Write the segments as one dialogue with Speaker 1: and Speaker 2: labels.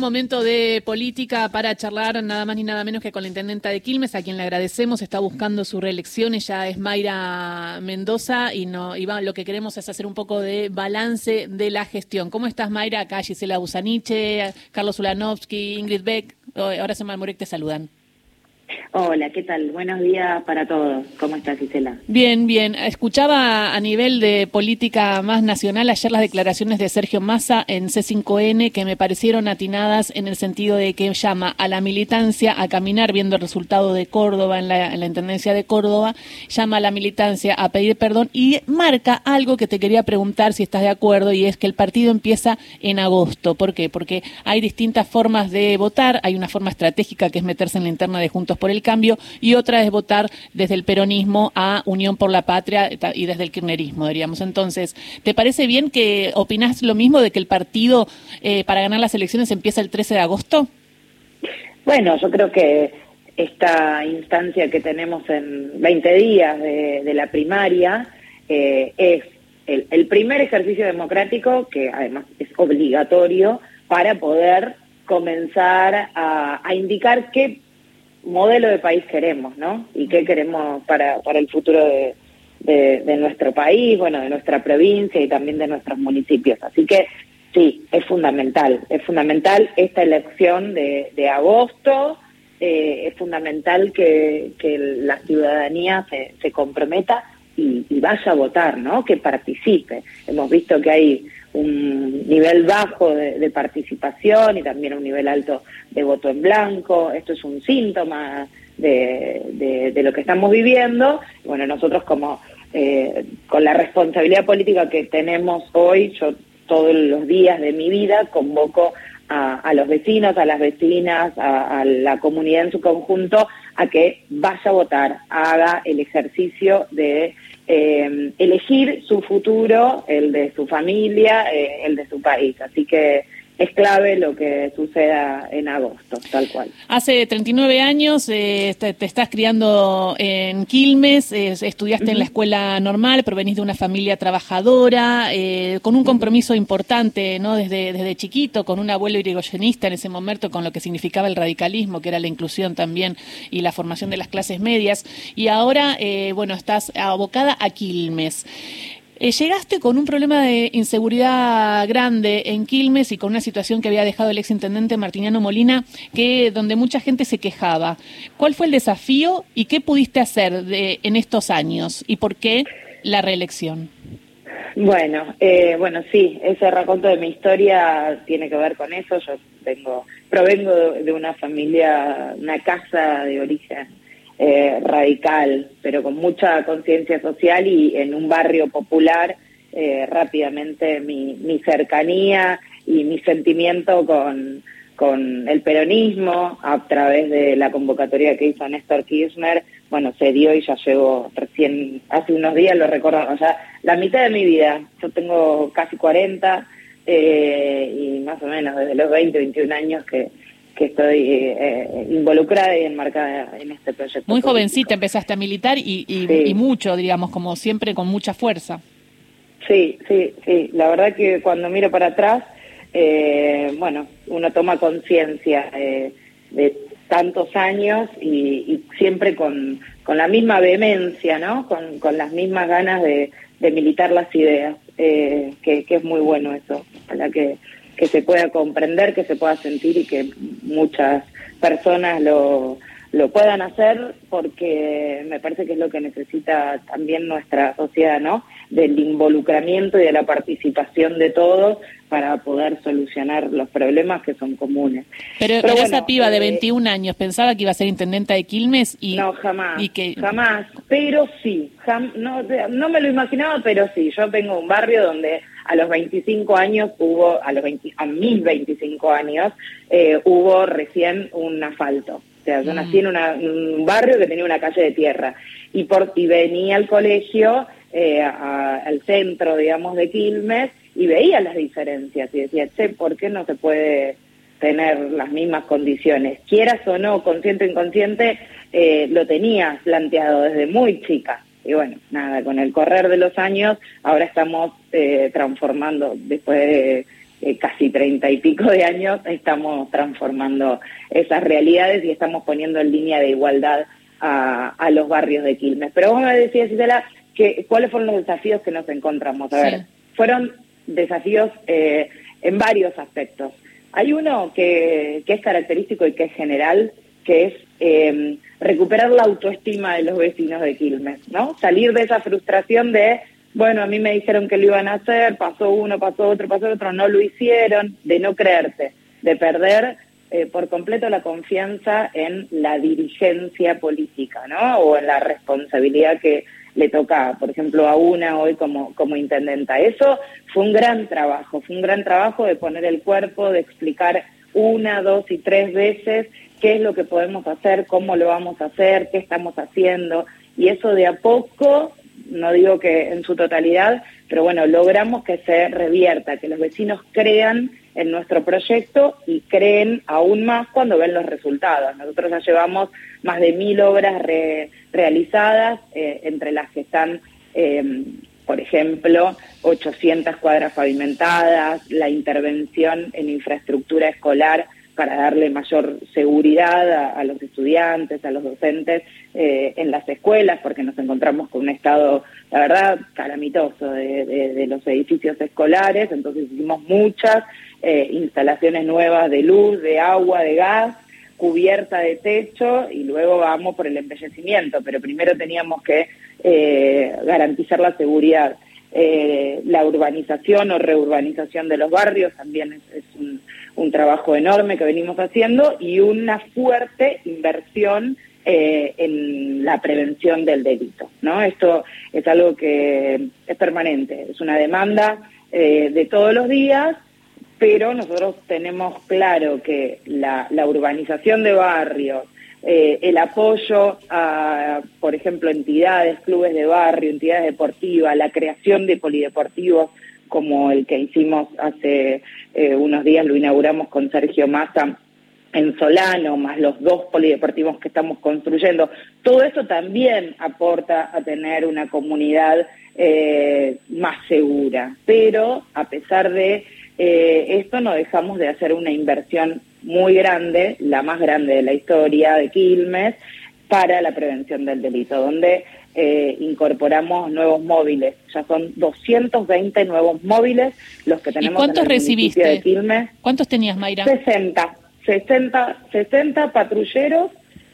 Speaker 1: Momento de política para charlar nada más ni nada menos que con la intendenta de Quilmes, a quien le agradecemos, está buscando su reelección, ella es Mayra Mendoza y no Iván, lo que queremos es hacer un poco de balance de la gestión. ¿Cómo estás Mayra? Acá Gisela Busaniche, Carlos Ulanovsky, Ingrid Beck, ahora se Malmurek te saludan.
Speaker 2: Hola, ¿qué tal? Buenos días para todos. ¿Cómo estás, Gisela?
Speaker 1: Bien, bien. Escuchaba a nivel de política más nacional ayer las declaraciones de Sergio Massa en C5N que me parecieron atinadas en el sentido de que llama a la militancia a caminar viendo el resultado de Córdoba en la, en la Intendencia de Córdoba, llama a la militancia a pedir perdón y marca algo que te quería preguntar si estás de acuerdo y es que el partido empieza en agosto. ¿Por qué? Porque hay distintas formas de votar, hay una forma estratégica que es meterse en la interna de Juntos por el Cambio y otra es votar desde el peronismo a Unión por la Patria y desde el kirchnerismo, diríamos. Entonces, ¿te parece bien que opinás lo mismo de que el partido eh, para ganar las elecciones empieza el 13 de agosto?
Speaker 2: Bueno, yo creo que esta instancia que tenemos en 20 días de, la primaria eh, es el, primer ejercicio democrático que además es obligatorio para poder comenzar a, a indicar qué modelo de país queremos, ¿no? Y qué queremos para, para el futuro de, de, nuestro país, bueno, de nuestra provincia y también de nuestros municipios. Así que sí, es fundamental, es fundamental esta elección de, de agosto, eh, es fundamental que, que la ciudadanía se, se comprometa y, y, vaya a votar, ¿no? Que participe. Hemos visto que hay un nivel bajo de, participación y también un nivel alto de voto en blanco. Esto es un síntoma de, de, lo que estamos viviendo. Bueno, nosotros como eh, con la responsabilidad política que tenemos hoy, yo todos los días de mi vida convoco a, los vecinos, a las vecinas, a, la comunidad en su conjunto a que vaya a votar, haga el ejercicio de eh, elegir su futuro, el de su familia, eh, el de su país. Así que es clave lo que suceda en agosto, tal cual.
Speaker 1: Hace 39 años eh, te, estás criando en Quilmes, estudiaste en la escuela normal, provenís de una familia trabajadora, eh, con un compromiso importante, ¿no? Desde, desde chiquito, con un abuelo irigoyenista en ese momento, con lo que significaba el radicalismo, que era la inclusión también y la formación de las clases medias. Y ahora, eh, bueno, estás abocada a Quilmes. Eh, llegaste con un problema de inseguridad grande en Quilmes y con una situación que había dejado el exintendente Martiniano Molina, que donde mucha gente se quejaba. ¿Cuál fue el desafío y qué pudiste hacer de, en estos años y por qué la reelección?
Speaker 2: Bueno, eh, bueno, sí, ese raconto de mi historia tiene que ver con eso. Yo vengo, provengo de una familia, una casa de origen eh, radical, pero con mucha conciencia social y en un barrio popular, eh, rápidamente mi, mi, cercanía y mi sentimiento con, con el peronismo a través de la convocatoria que hizo Néstor Kirchner, bueno, se dio y ya llevo recién, hace unos días lo recuerdo, o sea, la mitad de mi vida, yo tengo casi 40 eh, y más o menos desde los 20, 21 años que que estoy eh, involucrada y enmarcada en este proyecto.
Speaker 1: Muy jovencita empezaste a militar y, y, mucho, digamos, como siempre, con mucha fuerza.
Speaker 2: Sí, sí, sí. La verdad que cuando miro para atrás, eh, bueno, uno toma conciencia eh, de tantos años y, siempre con, con, la misma vehemencia, ¿no? Con, con las mismas ganas de, de militar las ideas, que, que, es muy bueno eso. Ojalá que que se pueda comprender, que se pueda sentir y que muchas personas lo, lo puedan hacer porque me parece que es lo que necesita también nuestra sociedad, ¿no? Del involucramiento y de la participación de todos para poder solucionar los problemas que son comunes.
Speaker 1: Pero, esa piba de 21 eh, años pensaba que iba a ser intendenta de Quilmes y...
Speaker 2: No, jamás, y que... jamás, pero sí, no, no me lo imaginaba, pero sí, yo vengo de un barrio donde a los 25 años hubo, a los 20, a mis 25 años, eh, hubo recién un asfalto. O sea, yo nací en, un barrio que tenía una calle de tierra y, por, y venía al colegio, eh, al centro, digamos, de Quilmes y veía las diferencias y decía, che, ¿por qué no se puede tener las mismas condiciones? Quieras o no, consciente o inconsciente, eh, lo tenía planteado desde muy chica. Y bueno, nada, con el correr de los años, ahora estamos eh, transformando, después de eh, casi treinta y pico de años estamos transformando esas realidades y estamos poniendo en línea de igualdad a, los barrios de Quilmes. Pero vos me decías, Gisela, que, cuáles fueron los desafíos que nos encontramos. A ver, fueron desafíos eh, en varios aspectos. Hay uno que, que, es característico y que es general, que es eh, recuperar la autoestima de los vecinos de Quilmes, ¿no? Salir de esa frustración de, bueno, a mí me dijeron que lo iban a hacer, pasó uno, pasó otro, pasó otro, no lo hicieron, de no creerte, de perder eh, por completo la confianza en la dirigencia política, ¿no? O en la responsabilidad que le toca, por ejemplo, a una hoy como, como intendenta. Eso fue un gran trabajo, fue un gran trabajo de poner el cuerpo, de explicar una, dos y tres veces qué es lo que podemos hacer, cómo lo vamos a hacer, qué estamos haciendo. Y eso de a poco, no digo que en su totalidad, pero bueno, logramos que se revierta, que los vecinos crean en nuestro proyecto y creen aún más cuando ven los resultados. Nosotros ya llevamos más de mil obras realizadas, eh, entre las que están, eh, por ejemplo, 800 cuadras pavimentadas, la intervención en infraestructura escolar para darle mayor seguridad a, los estudiantes, a los docentes eh, en las escuelas, porque nos encontramos con un estado, la verdad, calamitoso de los edificios escolares, entonces hicimos muchas eh, instalaciones nuevas de luz, de agua, de gas, cubierta de techo y luego vamos por el embellecimiento, pero primero teníamos que eh, garantizar la seguridad. Eh, la urbanización o reurbanización de los barrios también es, un, trabajo enorme que venimos haciendo y una fuerte inversión en la prevención del delito. ¿no? Esto es algo que es permanente, es una demanda de todos los días pero nosotros tenemos claro que la, urbanización de barrios, eh, el apoyo a, por ejemplo, entidades, clubes de barrio, entidades deportivas, la creación de polideportivos como el que hicimos hace eh, unos días, lo inauguramos con Sergio Massa en Solano, más los dos polideportivos que estamos construyendo, todo eso también aporta a tener una comunidad eh, más segura. Pero a pesar de eh, esto no dejamos de hacer una inversión muy grande, la más grande de la historia de Quilmes, para la prevención del delito, donde eh, incorporamos nuevos móviles. Ya son 220 nuevos móviles los que tenemos
Speaker 1: cuántos
Speaker 2: en el
Speaker 1: recibiste?
Speaker 2: de Quilmes.
Speaker 1: ¿Cuántos tenías, Mayra?
Speaker 2: 60. 60, 60 patrulleros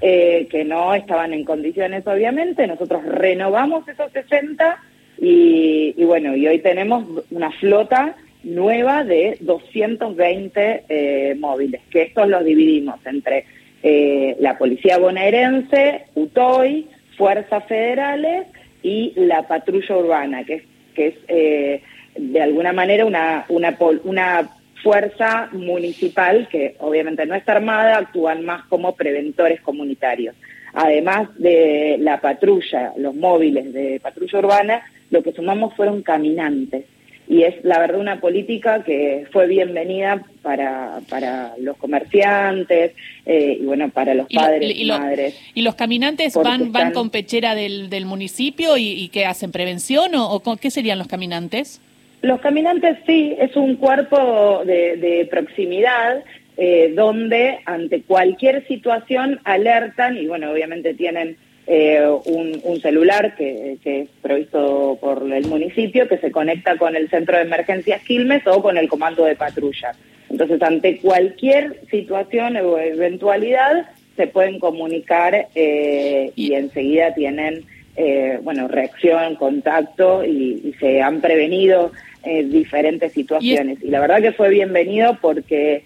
Speaker 2: eh, que no estaban en condiciones, obviamente. Nosotros renovamos esos 60 y, y bueno, y hoy tenemos una flota nueva de 220 eh, móviles, que estos los dividimos entre eh, la Policía Bonaerense, UTOI, Fuerzas Federales y la Patrulla Urbana, que es, que es eh, de alguna manera una, una, una fuerza municipal que obviamente no está armada, actúan más como preventores comunitarios. Además de la patrulla, los móviles de patrulla urbana, lo que sumamos fueron caminantes y es la verdad una política que fue bienvenida para, para los comerciantes eh, y bueno para los padres y, madres
Speaker 1: y los caminantes van van con pechera del, del municipio y, y qué hacen prevención o, qué serían los caminantes
Speaker 2: los caminantes sí es un cuerpo de, de proximidad eh, donde ante cualquier situación alertan y bueno obviamente tienen eh, un, celular que, es provisto por el municipio que se conecta con el centro de emergencias Quilmes o con el comando de patrulla. Entonces, ante cualquier situación o eventualidad, se pueden comunicar eh, y enseguida tienen, eh, bueno, reacción, contacto y, se han prevenido diferentes situaciones. y la verdad que fue bienvenido porque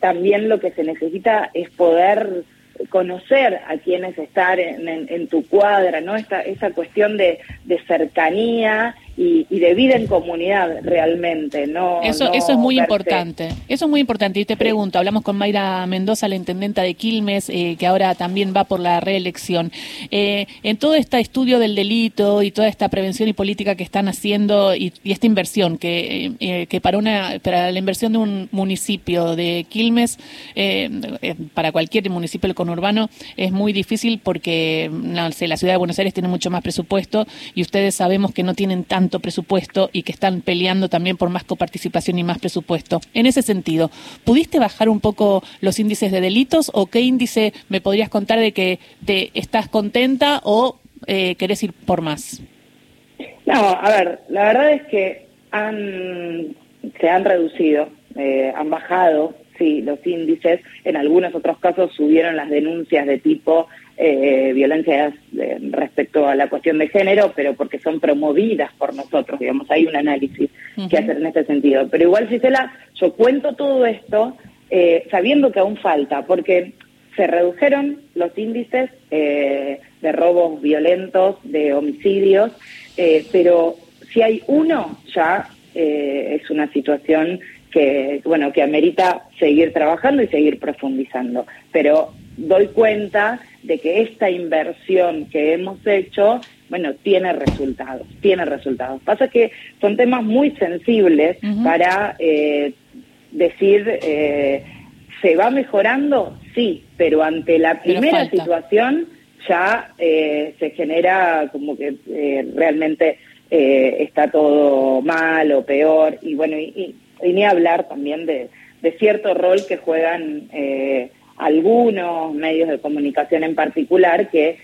Speaker 2: también lo que se necesita es poder conocer a quienes están en, tu cuadra, ¿no? Esta, esa cuestión de, cercanía y, de vida en comunidad realmente, ¿no?
Speaker 1: Eso, eso es muy importante, eso es muy importante. Y te pregunto, hablamos con Mayra Mendoza, la intendenta de Quilmes, eh, que ahora también va por la reelección. Eh, en todo este estudio del delito y toda esta prevención y política que están haciendo y, esta inversión, que, eh, que para, una, para la inversión de un municipio de Quilmes, para cualquier municipio del conurbano, es muy difícil porque, no sé, la ciudad de Buenos Aires tiene mucho más presupuesto y ustedes sabemos que no tienen tanto tanto presupuesto y que están peleando también por más coparticipación y más presupuesto. En ese sentido, ¿pudiste bajar un poco los índices de delitos o qué índice me podrías contar de que te estás contenta o eh, querés ir por más?
Speaker 2: No, a ver, la verdad es que han, se han reducido, eh, han bajado, sí, los índices. En algunos otros casos subieron las denuncias de tipo eh, violencias eh, respecto a la cuestión de género, pero porque son promovidas por nosotros, digamos, hay un análisis que hacer en este sentido. Pero igual, Gisela, yo cuento todo esto eh, sabiendo que aún falta, porque se redujeron los índices de robos violentos, de homicidios, pero si hay uno, ya es una situación que, bueno, que amerita seguir trabajando y seguir profundizando. Pero doy cuenta de que esta inversión que hemos hecho, bueno, tiene resultados, tiene resultados. Pasa que son temas muy sensibles para eh, decir, eh, ¿se va mejorando? Sí, pero ante la primera situación ya eh, se genera como que realmente está todo mal o peor, y bueno, y, ni hablar también de, cierto rol que juegan algunos medios de comunicación en particular que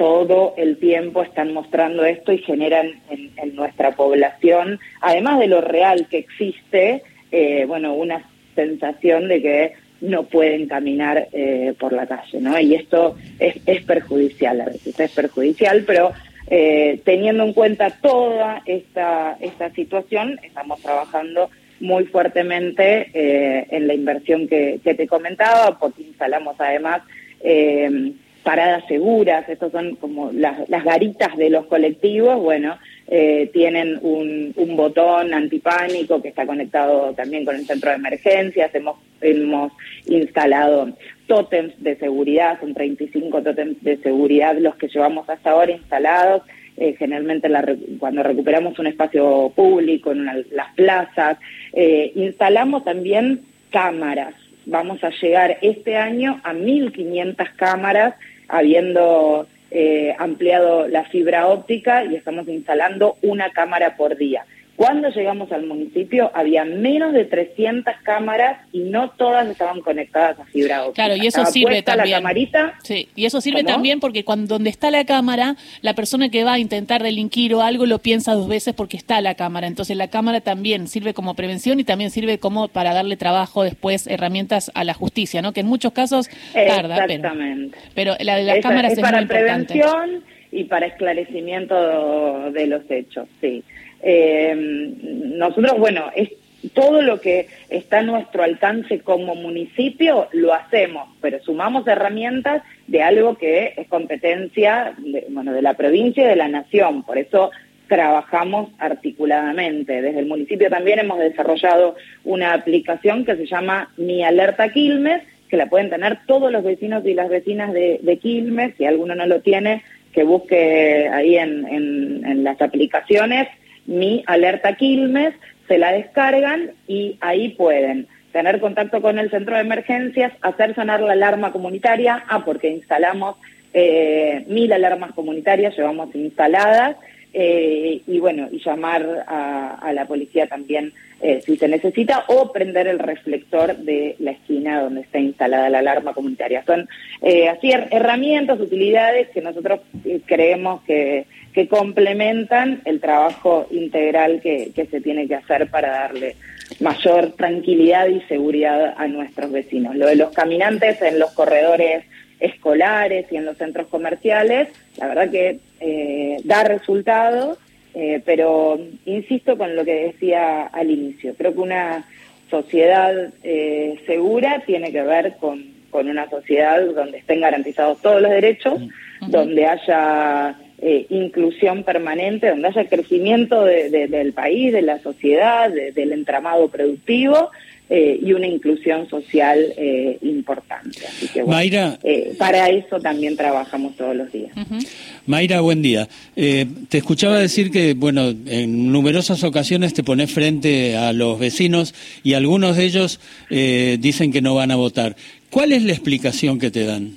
Speaker 2: todo el tiempo están mostrando esto y generan en, nuestra población, además de lo real que existe, eh, bueno, una sensación de que no pueden caminar eh, por la calle, ¿no? Y esto es, es perjudicial a veces, es perjudicial, pero eh, teniendo en cuenta toda esta, esta situación, estamos trabajando muy fuertemente eh, en la inversión que, te comentaba, porque instalamos además eh, paradas seguras, estos son como las, garitas de los colectivos, bueno, eh, tienen un, un, botón antipánico que está conectado también con el centro de emergencias, hemos, hemos instalado tótems de seguridad, son 35 tótems de seguridad los que llevamos hasta ahora instalados, eh, generalmente cuando recuperamos un espacio público, las plazas, eh, instalamos también cámaras. Vamos a llegar este año a 1.500 cámaras, habiendo eh, ampliado la fibra óptica y estamos instalando una cámara por día. Cuando llegamos al municipio había menos de 300 cámaras y no todas estaban conectadas a fibra óptica.
Speaker 1: Claro, y eso sirve también. La camarita, sí, y eso sirve también porque cuando donde está la cámara, la persona que va a intentar delinquir o algo lo piensa dos veces porque está la cámara. Entonces la cámara también sirve como prevención y también sirve como para darle trabajo después, herramientas a la justicia, ¿no? Que en muchos casos tarda, Exactamente. pero, la de las cámaras es,
Speaker 2: para prevención y para esclarecimiento de los hechos, sí. Eh, nosotros, bueno, es todo lo que está a nuestro alcance como municipio lo hacemos, pero sumamos herramientas de algo que es competencia de, bueno, de la provincia y de la nación. Por eso trabajamos articuladamente. Desde el municipio también hemos desarrollado una aplicación que se llama Mi Alerta Quilmes, que la pueden tener todos los vecinos y las vecinas de, Quilmes. Si alguno no lo tiene, que busque ahí en, en las aplicaciones mi alerta Quilmes, se la descargan y ahí pueden tener contacto con el centro de emergencias, hacer sonar la alarma comunitaria, ah, porque instalamos eh, mil alarmas comunitarias, llevamos instaladas, eh, y bueno, y llamar a, la policía también eh, si se necesita, o prender el reflector de la esquina donde está instalada la alarma comunitaria. Son así herramientas, utilidades que nosotros creemos que que complementan el trabajo integral que, se tiene que hacer para darle mayor tranquilidad y seguridad a nuestros vecinos. Lo de los caminantes en los corredores escolares y en los centros comerciales, la verdad que eh, da resultados, eh, pero insisto con lo que decía al inicio, creo que una sociedad eh, segura tiene que ver con, con, una sociedad donde estén garantizados todos los derechos, donde haya eh, inclusión permanente, donde haya crecimiento del país, de la sociedad, del entramado productivo eh, y una inclusión social eh, importante. Así que, Mayra, para eso también trabajamos todos los días.
Speaker 3: Mayra, buen día. te escuchaba decir que, bueno, en numerosas ocasiones te pones frente a los vecinos y algunos de ellos dicen que no van a votar. ¿Cuál es la explicación que te dan?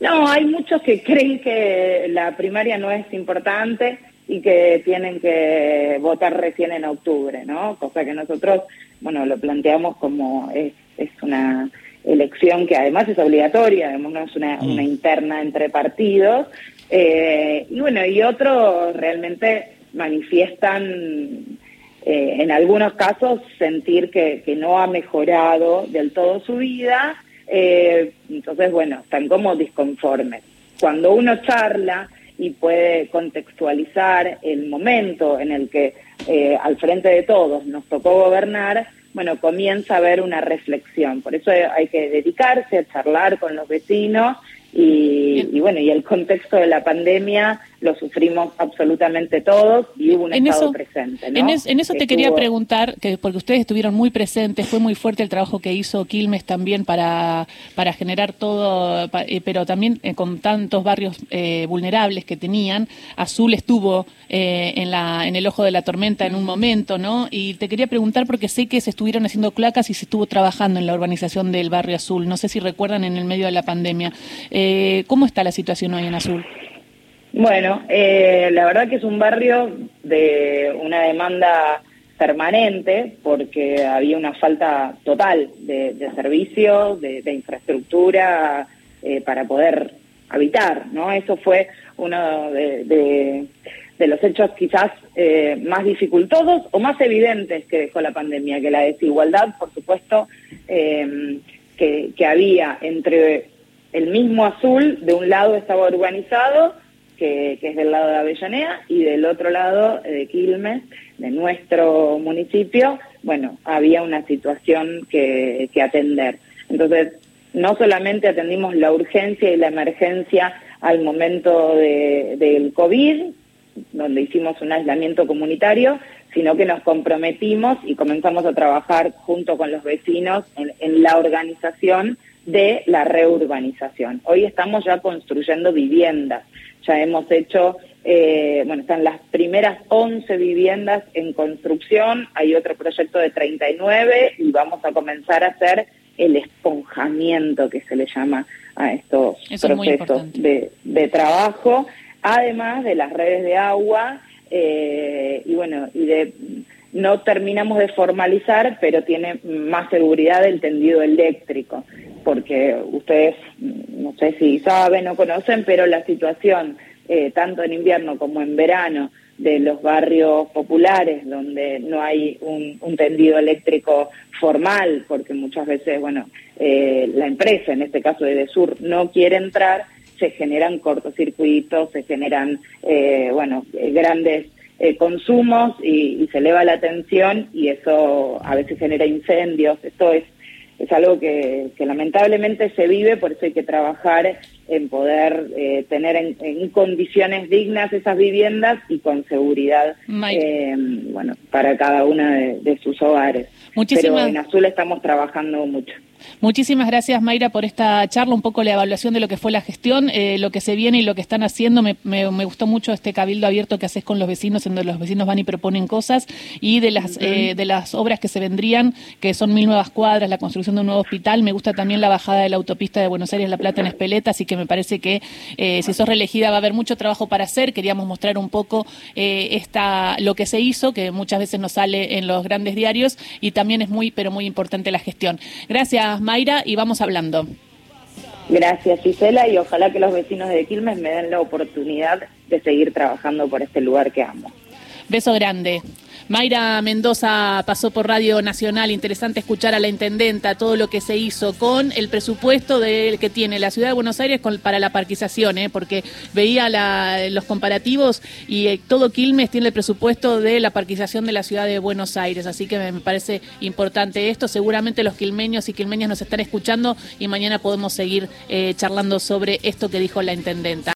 Speaker 2: No, hay muchos que creen que la primaria no es importante. y que tienen que votar recién en octubre, ¿no? Cosa que nosotros, bueno, lo planteamos como es, es una elección que además es obligatoria, no es una, mm. una interna entre partidos, eh, y bueno, y otros realmente manifiestan eh, en algunos casos sentir que, que, no ha mejorado del todo su vida, eh, entonces bueno, están como disconformes. Cuando uno charla y puede contextualizar el momento en el que eh, al frente de todos nos tocó gobernar, bueno, comienza a haber una reflexión. Por eso hay que dedicarse a charlar con los vecinos y, bueno, y el contexto de la pandemia lo sufrimos absolutamente todos y hubo un estado presente.
Speaker 1: En, eso te quería preguntar, que porque ustedes estuvieron muy presentes, fue muy fuerte el trabajo que hizo Quilmes también para, para generar todo, eh, pero también eh, con tantos barrios eh, vulnerables que tenían. Azul estuvo en, la, en el ojo de la tormenta en un momento, ¿no? Y te quería preguntar porque sé que se estuvieron haciendo placas y se estuvo trabajando en la urbanización del barrio Azul. No sé si recuerdan en el medio de la pandemia. ¿Cómo está la situación hoy en Azul?
Speaker 2: Bueno, eh, la verdad que es un barrio de una demanda permanente porque había una falta total de, servicios, de, infraestructura eh, para poder habitar, ¿no? Eso fue uno de, los hechos quizás eh, más dificultosos o más evidentes que dejó la pandemia, que la desigualdad, por supuesto, que, que había entre el mismo azul, de un lado estaba urbanizado, que, es del lado de Avellaneda, y del otro lado de Quilmes, de nuestro municipio, bueno, había una situación que, atender. Entonces, no solamente atendimos la urgencia y la emergencia al momento del COVID, donde hicimos un aislamiento comunitario, sino que nos comprometimos y comenzamos a trabajar junto con los vecinos en la organización de la reurbanización. Hoy estamos ya construyendo viviendas, ya hemos hecho, eh, bueno, están las primeras 11 viviendas en construcción, hay otro proyecto de 39 y vamos a comenzar a hacer el esponjamiento que se le llama a estos procesos de, de, trabajo, además de las redes de agua eh, y bueno, y de no terminamos de formalizar, pero tiene más seguridad el tendido eléctrico porque ustedes, no sé si saben o conocen, pero la situación, eh, tanto en invierno como en verano, de los barrios populares donde no hay un, tendido eléctrico formal, porque muchas veces, bueno, eh, la empresa, en este caso de Sur, no quiere entrar, se generan cortocircuitos, se generan, eh, bueno, grandes consumos y, y, se eleva la tensión y eso a veces genera incendios. Esto es es algo que, lamentablemente se vive, por eso hay que trabajar en poder eh, tener en, condiciones dignas esas viviendas y con seguridad, eh, bueno, para cada una de, sus hogares. Pero en Azul estamos trabajando mucho.
Speaker 1: Muchísimas gracias, Mayra, por esta charla, un poco la evaluación de lo que fue la gestión, eh, lo que se viene y lo que están haciendo. Me, gustó mucho este cabildo abierto que haces con los vecinos, en donde los vecinos van y proponen cosas, y de las, eh, de las obras que se vendrían, que son mil nuevas cuadras, la construcción de un nuevo hospital. Me gusta también la bajada de la autopista de Buenos Aires, La Plata en Espeleta, así que me parece que eh, si sos reelegida va a haber mucho trabajo para hacer. Queríamos mostrar un poco esta, lo que se hizo, que muchas veces no sale en los grandes diarios, y también es muy, pero muy importante la gestión. Gracias. Mayra, y vamos hablando.
Speaker 2: Gracias, Gisela, y ojalá que los vecinos de Quilmes me den la oportunidad de seguir trabajando por este lugar que amo.
Speaker 1: Beso grande. Mayra Mendoza pasó por Radio Nacional, interesante escuchar a la intendenta todo lo que se hizo con el presupuesto del que tiene la ciudad de Buenos Aires para la parquización, ¿eh? porque veía los comparativos y eh, todo Quilmes tiene el presupuesto de la parquización de la ciudad de Buenos Aires, así que me, parece importante esto. Seguramente los quilmeños y quilmeñas nos están escuchando y mañana podemos seguir eh, charlando sobre esto que dijo la intendenta.